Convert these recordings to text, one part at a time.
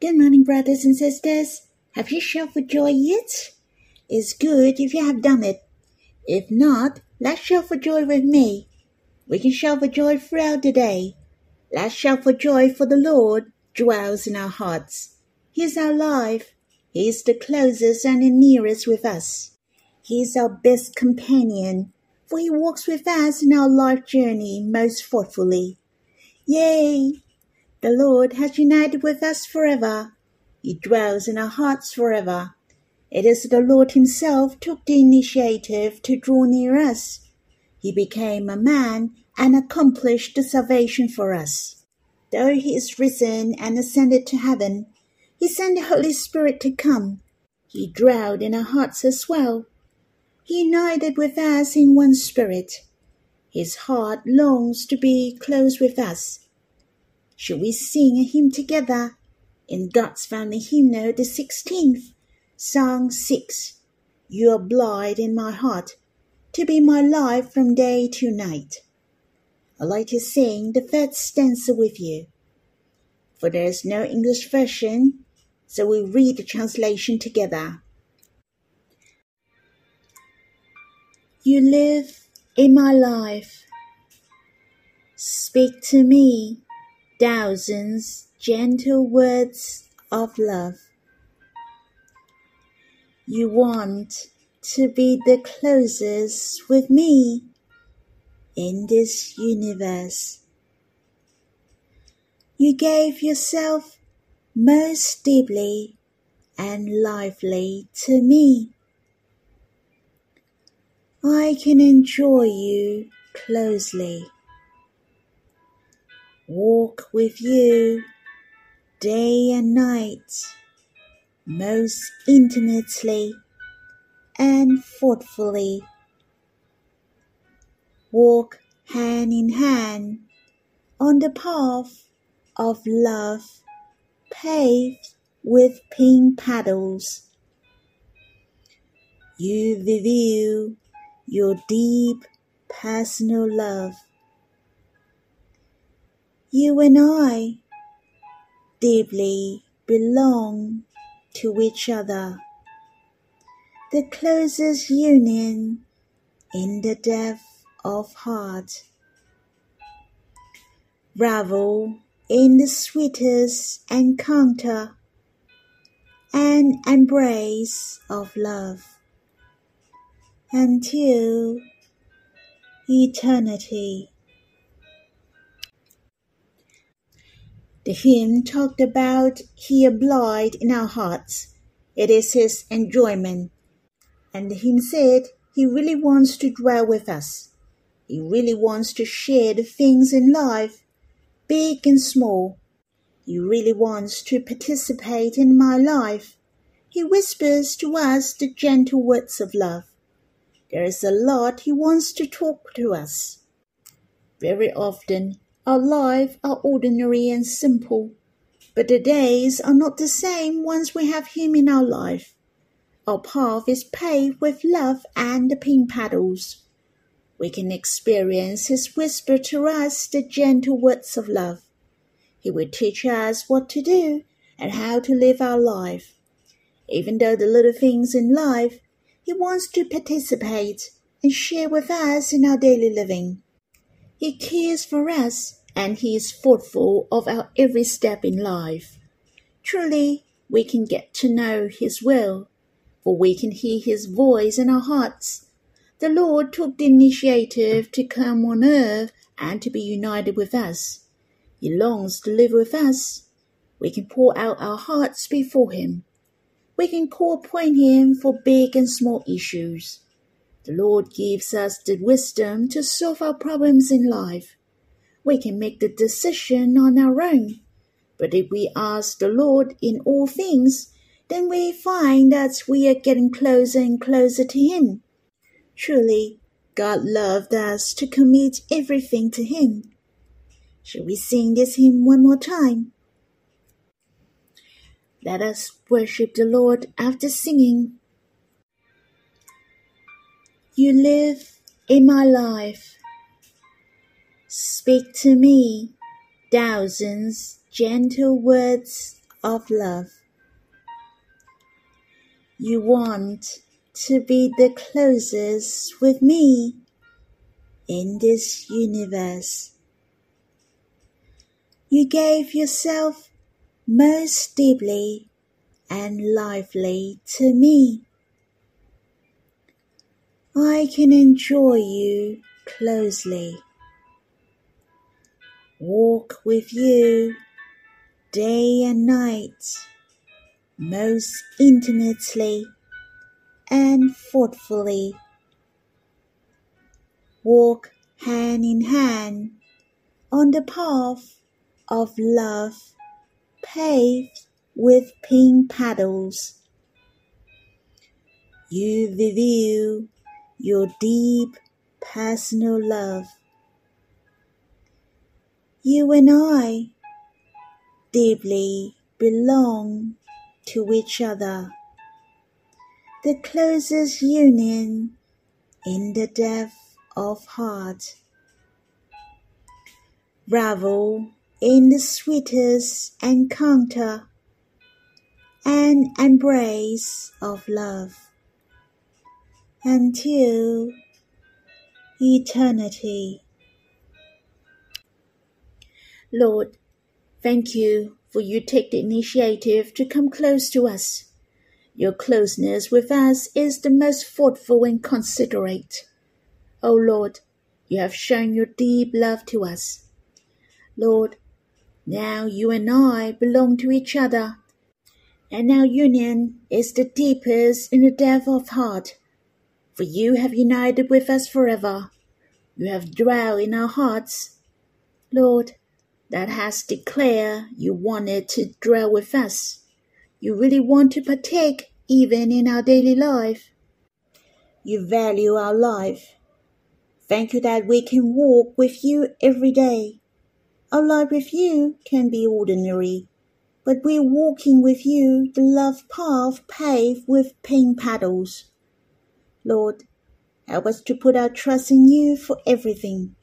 Good morning, brothers and sisters. Have you shouted for joy yet? It's good if you have done it. If not, let's shout for joy with me. We can shout for joy throughout the day. Let's shout for joy for the Lord dwells in our hearts. He is our life. He is the closest and the nearest with us. He is our best companion, for he walks with us in our life journey most thoughtfully. Yea, the Lord has united with us forever. He dwells in our hearts forever. It is the Lord Himself took the initiative to draw near us. He became a man and accomplished the salvation for us. Though He is risen and ascended to heaven, He sent the Holy Spirit to come. He dwelled in our hearts as well. He united with us in one spirit. His heart longs to be close with us should we sing a hymn together? In God's Family Hymnal, the 16th, Song 6. You abide in my heart, to be my life from day to night. I'd like to sing the first stanza with you. For there is no English version, so we read the translation together. You live in my life. Speak to me thousands gentle words of love. You want to be the closest with me in this universe. You gave yourself most deeply and lively to me. I can enjoy you closely walk with you day and night, most intimately and thoughtfully. Walk hand in hand on the path of love paved with pink petals. You reveal your deep personal love you and I deeply belong to each other. The closest union in the depth of heart. Revel in the sweetest encounter and embrace of love until eternity. The hymn talked about he abide in our hearts. It is his enjoyment. And the hymn said he really wants to dwell with us. He really wants to share the things in life, big and small. He really wants to participate in my life. He whispers to us the gentle words of love. There is a lot he wants to talk to us. Very often our lives are ordinary and simple, but the days are not the same once we have Him in our life. Our path is paved with love and the pink paddles. We can experience His whisper to us the gentle words of love. He will teach us what to do and how to live our life. Even though the little things in life, He wants to participate and share with us in our daily living. He cares for us and He is thoughtful of our every step in life. Truly, we can get to know His will, for we can hear His voice in our hearts. The Lord took the initiative to come on earth and to be united with us. He longs to live with us. We can pour out our hearts before Him. We can call upon Him for big and small issues. The Lord gives us the wisdom to solve our problems in life we can make the decision on our own. But if we ask the Lord in all things, then we find that we are getting closer and closer to Him. Truly, God loved us to commit everything to Him. Shall we sing this hymn one more time? Let us worship the Lord after singing. You live in my life Speak to me thousands gentle words of love. You want to be the closest with me in this universe. You gave yourself most deeply and lively to me. I can enjoy you closely. Walk with you day and night most intimately and thoughtfully. Walk hand in hand on the path of love paved with pink petals. You reveal your deep personal love. You and I deeply belong to each other. The closest union in the depth of heart. Revel in the sweetest encounter and embrace of love until eternity. Lord, thank you for you take the initiative to come close to us. Your closeness with us is the most thoughtful and considerate. O oh Lord, you have shown your deep love to us. Lord, now you and I belong to each other, and our union is the deepest in the depth of heart. For you have united with us forever. You have dwelt in our hearts. Lord, that has declared you wanted to dwell with us. You really want to partake even in our daily life. You value our life. Thank you that we can walk with you every day. Our life with you can be ordinary, but we're walking with you the love path paved with pink petals. Lord, help us to put our trust in you for everything.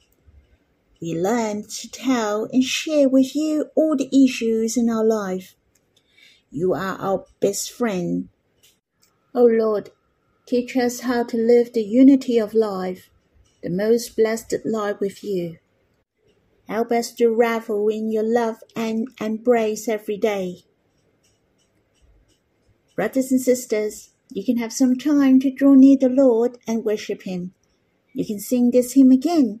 We learn to tell and share with you all the issues in our life. You are our best friend. O oh Lord, teach us how to live the unity of life, the most blessed life with you. Help us to revel in your love and embrace every day. Brothers and sisters, you can have some time to draw near the Lord and worship Him. You can sing this hymn again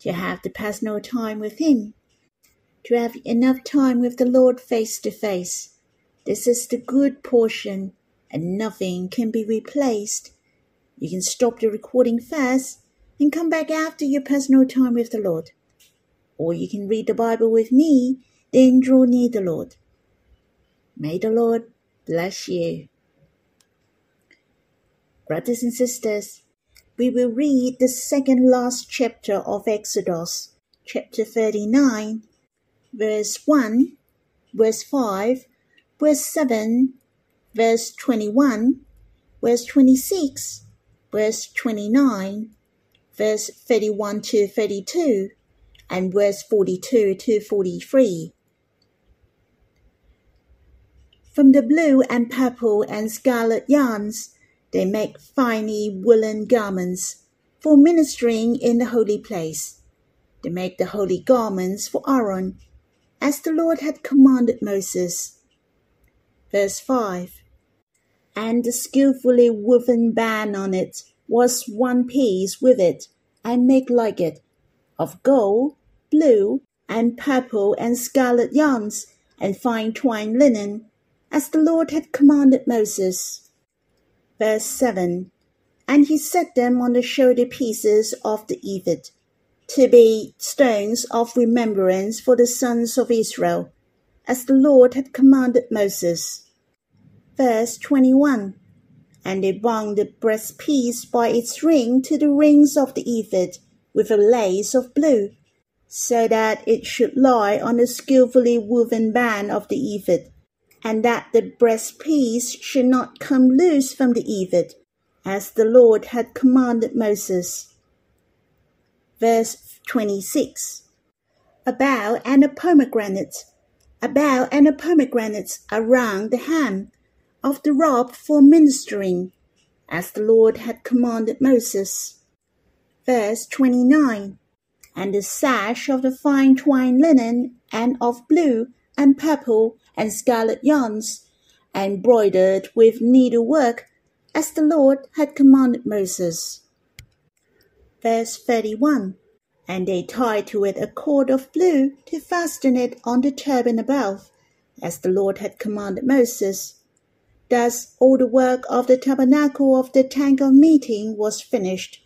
to have the personal time with Him, to have enough time with the Lord face to face. This is the good portion, and nothing can be replaced. You can stop the recording first and come back after your personal time with the Lord. Or you can read the Bible with me, then draw near the Lord. May the Lord bless you. Brothers and sisters, we will read the second last chapter of Exodus, chapter 39, verse 1, verse 5, verse 7, verse 21, verse 26, verse 29, verse 31 to 32, and verse 42 to 43. From the blue and purple and scarlet yarns, they make finely woolen garments for ministering in the holy place. They make the holy garments for Aaron, as the Lord had commanded Moses. Verse 5 And the skillfully woven band on it was one piece with it, and make like it, of gold, blue, and purple and scarlet yarns, and fine twined linen, as the Lord had commanded Moses. Verse 7 And he set them on the shoulder pieces of the ephod, to be stones of remembrance for the sons of Israel, as the Lord had commanded Moses. Verse 21 And they bound the breastpiece by its ring to the rings of the ephod with a lace of blue, so that it should lie on the skilfully woven band of the ephod and that the breastpiece should not come loose from the ephod, as the Lord had commanded Moses. Verse 26 A bow and a pomegranate, a bow and a pomegranate around the hem of the robe for ministering, as the Lord had commanded Moses. Verse 29 And the sash of the fine twined linen, and of blue, and purple, and scarlet yarns, embroidered with needlework, as the Lord had commanded Moses. Verse 31 And they tied to it a cord of blue to fasten it on the turban above, as the Lord had commanded Moses. Thus all the work of the tabernacle of the tent of meeting was finished.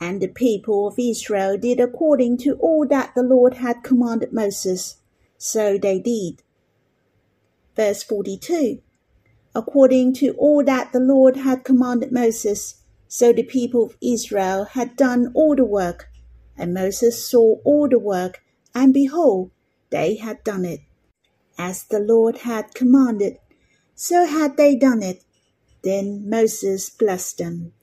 And the people of Israel did according to all that the Lord had commanded Moses. So they did. Verse 42 According to all that the Lord had commanded Moses, so the people of Israel had done all the work. And Moses saw all the work, and behold, they had done it, as the Lord had commanded. So had they done it. Then Moses blessed them.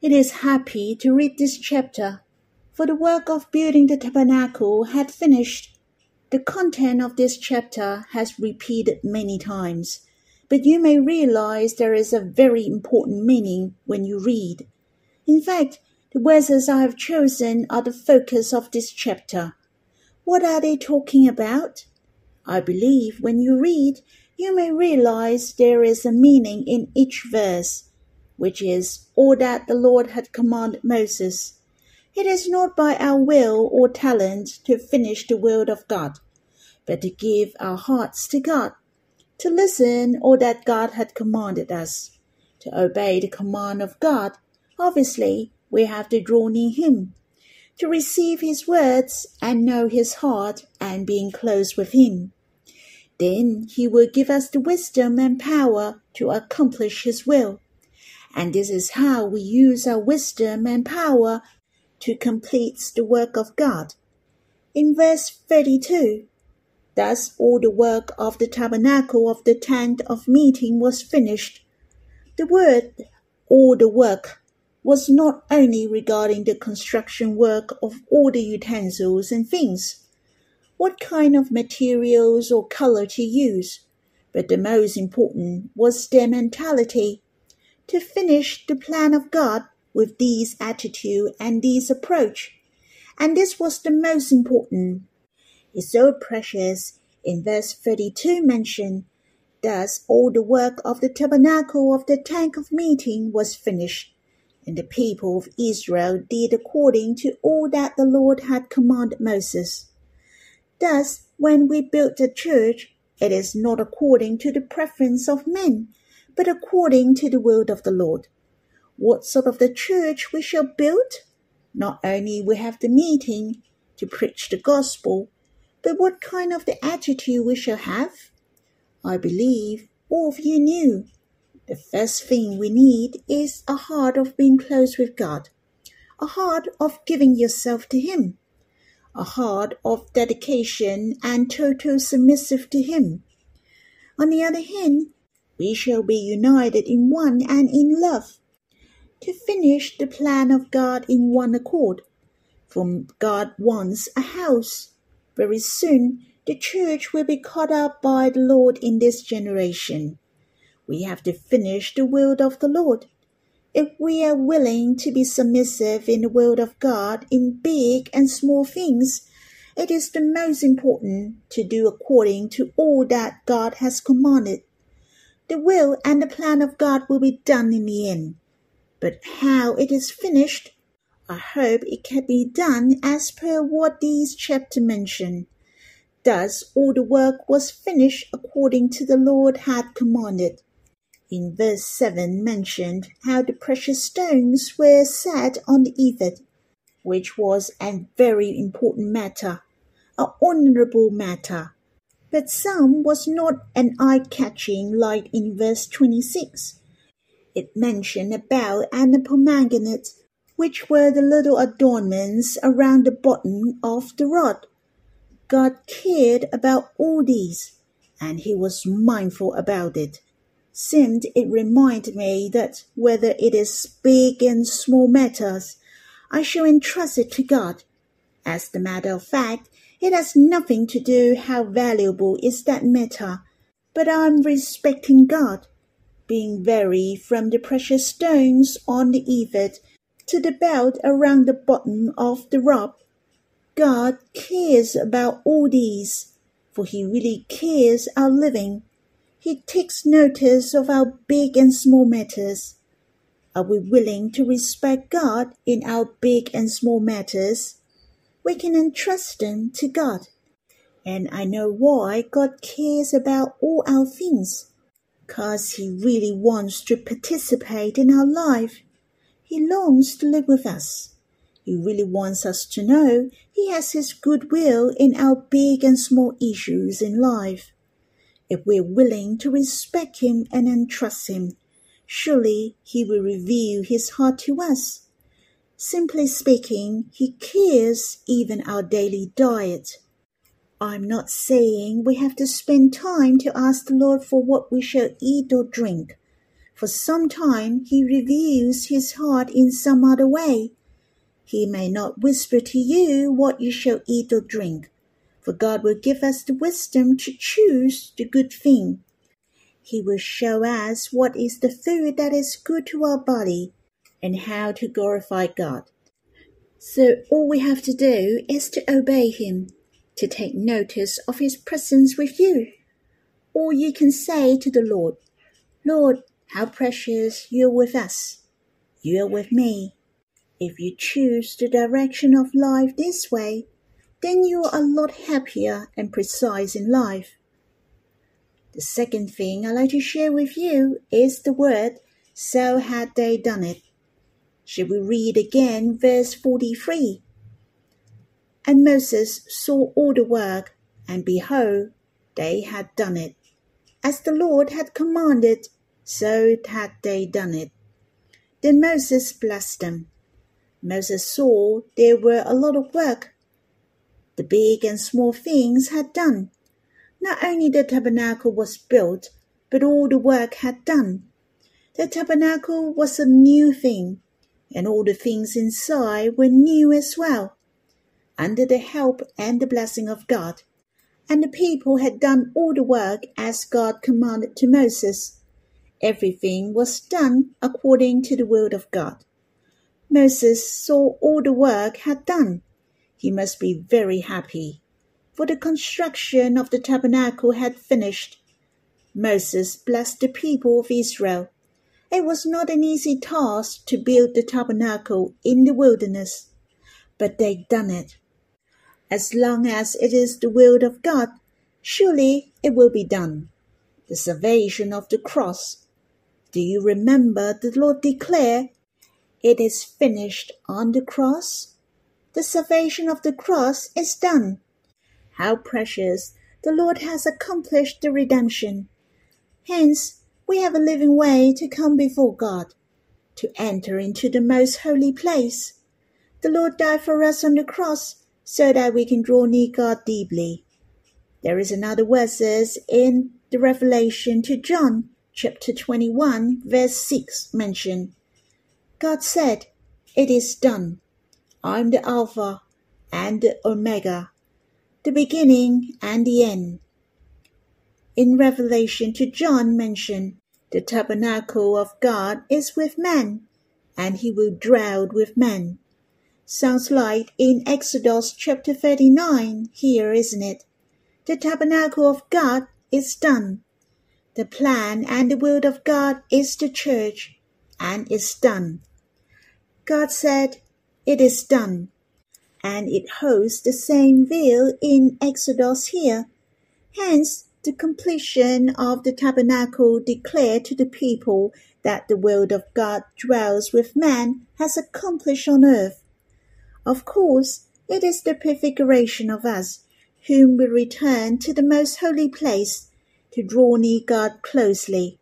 It is happy to read this chapter, for the work of building the tabernacle had finished. The content of this chapter has repeated many times, but you may realize there is a very important meaning when you read. In fact, the verses I have chosen are the focus of this chapter. What are they talking about? I believe when you read, you may realize there is a meaning in each verse, which is all that the Lord had commanded Moses. It is not by our will or talent to finish the will of God, but to give our hearts to God, to listen all that God had commanded us, to obey the command of God. Obviously, we have to draw near Him, to receive His words and know His heart and being close with Him. Then he will give us the wisdom and power to accomplish his will. And this is how we use our wisdom and power to complete the work of God. In verse 32, thus all the work of the tabernacle of the tent of meeting was finished. The word all the work was not only regarding the construction work of all the utensils and things, what kind of materials or color to use, but the most important was their mentality. To finish the plan of God with this attitude and this approach. And this was the most important. It's so precious. In verse 32 mentioned, Thus all the work of the tabernacle of the tent of meeting was finished, and the people of Israel did according to all that the Lord had commanded Moses. Thus, when we build a church, it is not according to the preference of men, but according to the will of the Lord. What sort of the church we shall build? Not only we have the meeting to preach the gospel, but what kind of the attitude we shall have? I believe all of you knew. The first thing we need is a heart of being close with God, a heart of giving yourself to Him a heart of dedication and total submissive to Him. On the other hand, we shall be united in one and in love to finish the plan of God in one accord. For God wants a house. Very soon, the church will be caught up by the Lord in this generation. We have to finish the will of the Lord if we are willing to be submissive in the will of God in big and small things, it is the most important to do according to all that God has commanded. The will and the plan of God will be done in the end. But how it is finished, I hope it can be done as per what these chapter mention. Thus all the work was finished according to the Lord had commanded in verse 7 mentioned how the precious stones were set on the ephod, which was a very important matter, a honorable matter. But some was not an eye-catching like in verse 26. It mentioned a bell and a pomegranate, which were the little adornments around the bottom of the rod. God cared about all these, and he was mindful about it seemed it reminded me that whether it is big and small matters, I shall entrust it to God. As a matter of fact, It has nothing to do how valuable is that matter, but I'm respecting God, being varied from the precious stones on the ephod to the belt around the bottom of the robe. God cares about all these, for He really cares our living. He takes notice of our big and small matters. Are we willing to respect God in our big and small matters? we can entrust them to God. And I know why God cares about all our things. Because He really wants to participate in our life. He longs to live with us. He really wants us to know He has His goodwill in our big and small issues in life. If we're willing to respect Him and entrust Him, surely He will reveal His heart to us Simply speaking, he cares even our daily diet. I'm not saying we have to spend time to ask the Lord for what we shall eat or drink. For some time he reveals his heart in some other way. He may not whisper to you what you shall eat or drink, for God will give us the wisdom to choose the good thing. He will show us what is the food that is good to our body and how to glorify God. So all we have to do is to obey Him, to take notice of His presence with you. Or you can say to the Lord, Lord, how precious you're with us. You're with me. If you choose the direction of life this way, then you're a lot happier and precise in life. The second thing I'd like to share with you is the word, so had they done it. Shall we read again verse 43? And Moses saw all the work, and behold, they had done it. As the Lord had commanded, so had they done it. Then Moses blessed them. Moses saw there were a lot of work. The big and small things had done. Not only the tabernacle was built, but all the work had done. The tabernacle was a new thing and all the things inside were new as well, under the help and the blessing of God. And the people had done all the work as God commanded to Moses. Everything was done according to the word of God. Moses saw all the work had done. He must be very happy, for the construction of the tabernacle had finished. Moses blessed the people of Israel it was not an easy task to build the tabernacle in the wilderness, but they done it. As long as it is the will of God, surely it will be done. The salvation of the cross. Do you remember the Lord declare, It is finished on the cross? The salvation of the cross is done. How precious the Lord has accomplished the redemption. Hence, we have a living way to come before God, to enter into the most holy place. The Lord died for us on the cross so that we can draw near God deeply. There is another verses in the Revelation to John, chapter 21, verse 6 mentioned. God said, It is done. I'm the Alpha and the Omega, the beginning and the end. In Revelation to John mention, the tabernacle of God is with men, and he will dwell with men. Sounds like in Exodus chapter 39 here, isn't it? The tabernacle of God is done. The plan and the will of God is the church, and is done. God said, It is done. And it holds the same will in Exodus here. Hence, the completion of the tabernacle declared to the people that the word of God dwells with man has accomplished on earth. Of course, it is the prefiguration of us, whom we return to the most holy place to draw near God closely.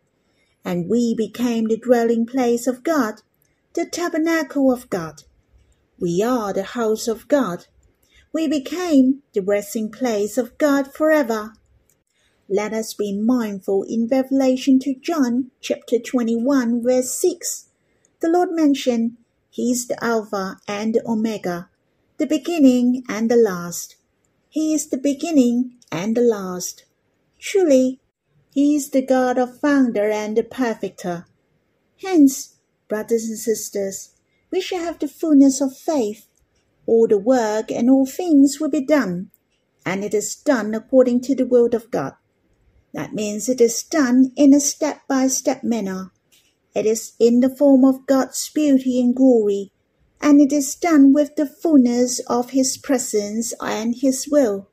And we became the dwelling place of God, the tabernacle of God. We are the house of God. We became the resting place of God forever. Let us be mindful in Revelation to John chapter 21 verse 6. The Lord mentioned He is the Alpha and the Omega, the beginning and the last. He is the beginning and the last. Truly, He is the God of founder and the perfecter. Hence, brothers and sisters, we shall have the fullness of faith. All the work and all things will be done, and it is done according to the will of God. That means it is done in a step by step manner. It is in the form of God's beauty and glory, and it is done with the fullness of His presence and His will.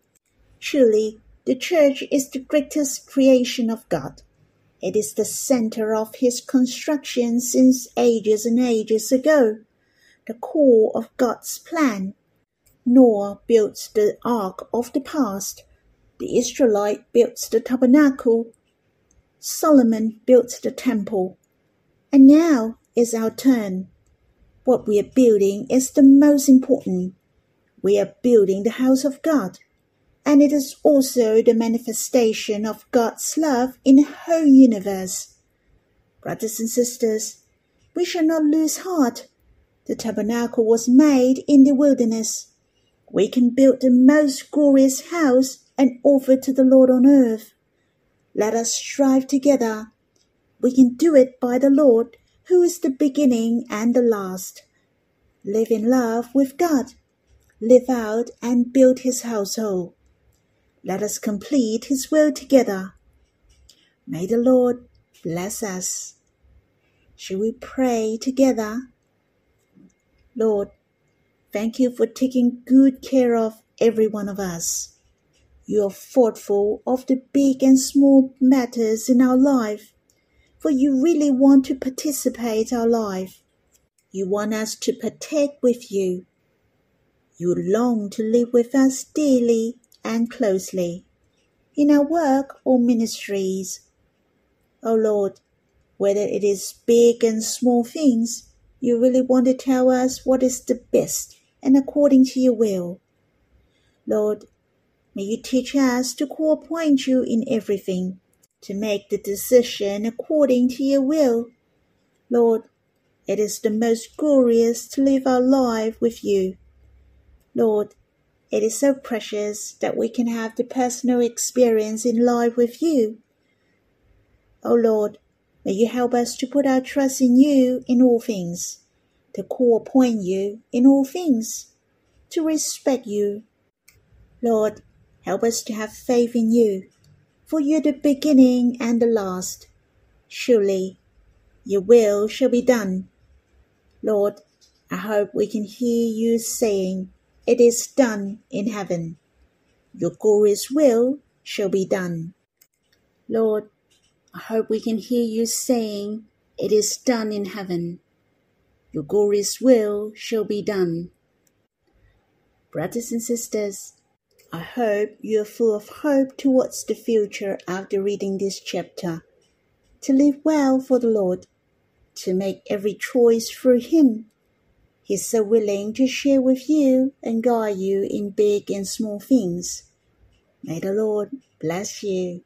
Truly, the church is the greatest creation of God. It is the center of His construction since ages and ages ago, the core of God's plan. Noah built the ark of the past. The Israelite built the tabernacle. Solomon built the temple. And now is our turn. What we are building is the most important. We are building the house of God, and it is also the manifestation of God's love in the whole universe. Brothers and sisters, we shall not lose heart. The tabernacle was made in the wilderness. We can build the most glorious house and offer to the Lord on earth. Let us strive together. We can do it by the Lord who is the beginning and the last. Live in love with God. Live out and build his household. Let us complete his will together. May the Lord bless us. Shall we pray together? Lord, thank you for taking good care of every one of us. You are thoughtful of the big and small matters in our life for you really want to participate our life. You want us to partake with you. You long to live with us dearly and closely in our work or ministries. O oh Lord, whether it is big and small things, you really want to tell us what is the best and according to your will. Lord, may you teach us to co-appoint you in everything to make the decision according to your will. Lord, it is the most glorious to live our life with you. Lord, it is so precious that we can have the personal experience in life with you. O oh Lord, may you help us to put our trust in you in all things, to call upon you in all things, to respect you. Lord, help us to have faith in you for you're the beginning and the last. Surely your will shall be done. Lord, I hope we can hear you saying, It is done in heaven. Your glorious will shall be done. Lord, I hope we can hear you saying, It is done in heaven. Your glorious will shall be done. Brothers and sisters, I hope you are full of hope towards the future after reading this chapter. To live well for the Lord, to make every choice through Him. He's so willing to share with you and guide you in big and small things. May the Lord bless you.